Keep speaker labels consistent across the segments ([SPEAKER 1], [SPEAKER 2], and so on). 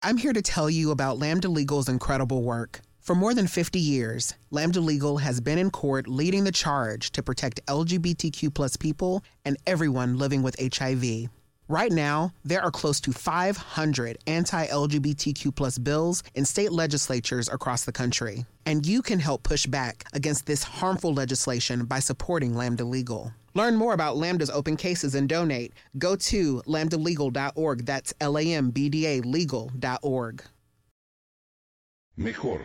[SPEAKER 1] I'm here to tell you about Lambda Legal's incredible work. For more than 50 years, Lambda Legal has been in court leading the charge to protect LGBTQ people and everyone living with HIV. Right now, there are close to 500 anti-LGBTQ plus bills in state legislatures across the country. And you can help push back against this harmful legislation by supporting Lambda Legal. Learn more about Lambda's open cases and donate. Go to lambdalegal.org. That's L A M B D A legal.org.
[SPEAKER 2] Mejor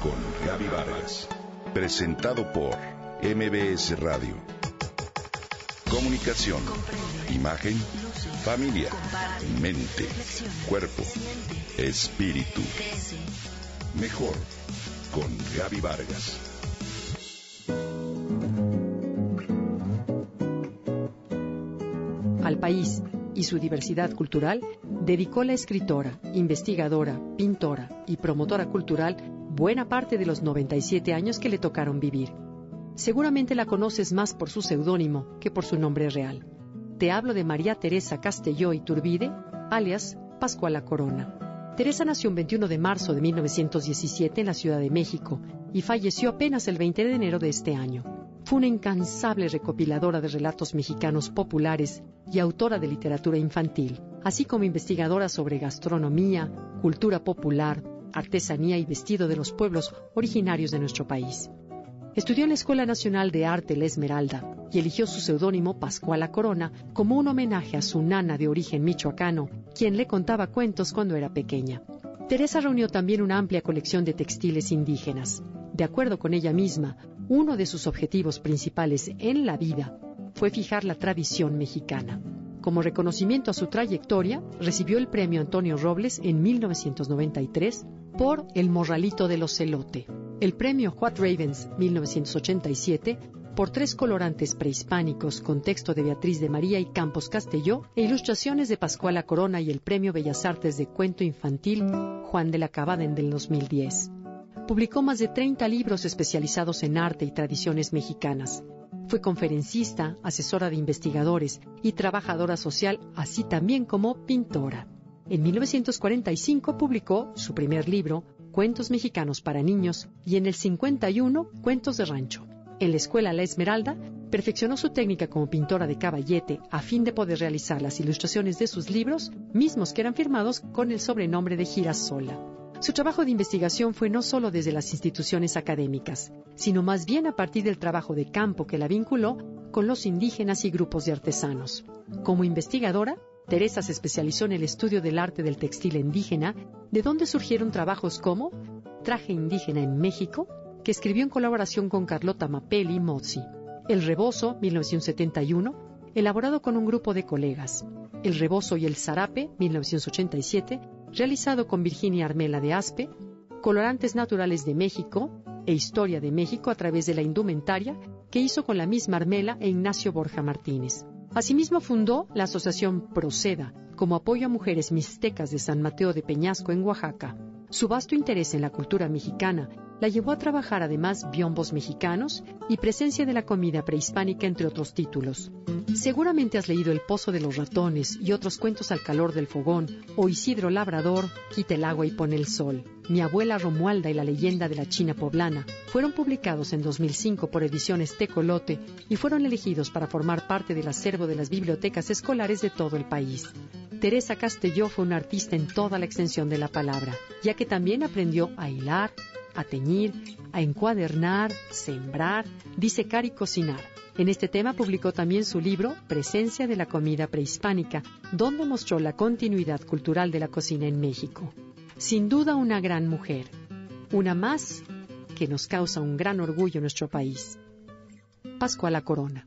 [SPEAKER 2] con Gaby Vargas. Presentado por MBS Radio. Comunicación, imagen, familia, mente, cuerpo, espíritu. Mejor con Gaby Vargas.
[SPEAKER 3] al país y su diversidad cultural, dedicó la escritora, investigadora, pintora y promotora cultural buena parte de los 97 años que le tocaron vivir. Seguramente la conoces más por su seudónimo que por su nombre real. Te hablo de María Teresa Castelló y Turbide, alias Pascuala Corona. Teresa nació el 21 de marzo de 1917 en la Ciudad de México y falleció apenas el 20 de enero de este año. Fue una incansable recopiladora de relatos mexicanos populares y autora de literatura infantil, así como investigadora sobre gastronomía, cultura popular, artesanía y vestido de los pueblos originarios de nuestro país. Estudió en la Escuela Nacional de Arte La Esmeralda y eligió su seudónimo Pascuala Corona como un homenaje a su nana de origen michoacano, quien le contaba cuentos cuando era pequeña. Teresa reunió también una amplia colección de textiles indígenas. De acuerdo con ella misma, uno de sus objetivos principales en la vida fue fijar la tradición mexicana. Como reconocimiento a su trayectoria, recibió el premio Antonio Robles en 1993 por El Morralito de los Celote, el premio What Ravens 1987 por tres colorantes prehispánicos con texto de Beatriz de María y Campos Castelló e ilustraciones de Pascuala Corona y el premio Bellas Artes de Cuento Infantil Juan de la Cabada en del 2010. Publicó más de 30 libros especializados en arte y tradiciones mexicanas. Fue conferencista, asesora de investigadores y trabajadora social, así también como pintora. En 1945 publicó su primer libro, Cuentos Mexicanos para Niños, y en el 51, Cuentos de Rancho. En la escuela La Esmeralda, perfeccionó su técnica como pintora de caballete a fin de poder realizar las ilustraciones de sus libros, mismos que eran firmados con el sobrenombre de Girasola. Su trabajo de investigación fue no solo desde las instituciones académicas, sino más bien a partir del trabajo de campo que la vinculó con los indígenas y grupos de artesanos. Como investigadora, Teresa se especializó en el estudio del arte del textil indígena, de donde surgieron trabajos como Traje indígena en México, que escribió en colaboración con Carlota Mapelli Mozzi, El Rebozo, 1971, elaborado con un grupo de colegas, El Rebozo y el Zarape, 1987, realizado con Virginia Armela de Aspe, Colorantes Naturales de México e Historia de México a través de la indumentaria que hizo con la misma Armela e Ignacio Borja Martínez. Asimismo fundó la asociación Proceda como apoyo a mujeres mixtecas de San Mateo de Peñasco en Oaxaca. Su vasto interés en la cultura mexicana la llevó a trabajar además biombos mexicanos y presencia de la comida prehispánica entre otros títulos. Seguramente has leído El Pozo de los Ratones y otros cuentos al calor del fogón, o Isidro Labrador, Quita el agua y pone el sol. Mi abuela Romualda y la leyenda de la China poblana fueron publicados en 2005 por Ediciones Tecolote y fueron elegidos para formar parte del acervo de las bibliotecas escolares de todo el país. Teresa Castelló fue una artista en toda la extensión de la palabra, ya que también aprendió a hilar, a teñir, a encuadernar, sembrar, disecar y cocinar. En este tema publicó también su libro Presencia de la comida prehispánica, donde mostró la continuidad cultural de la cocina en México. Sin duda una gran mujer, una más que nos causa un gran orgullo en nuestro país. Pascuala Corona.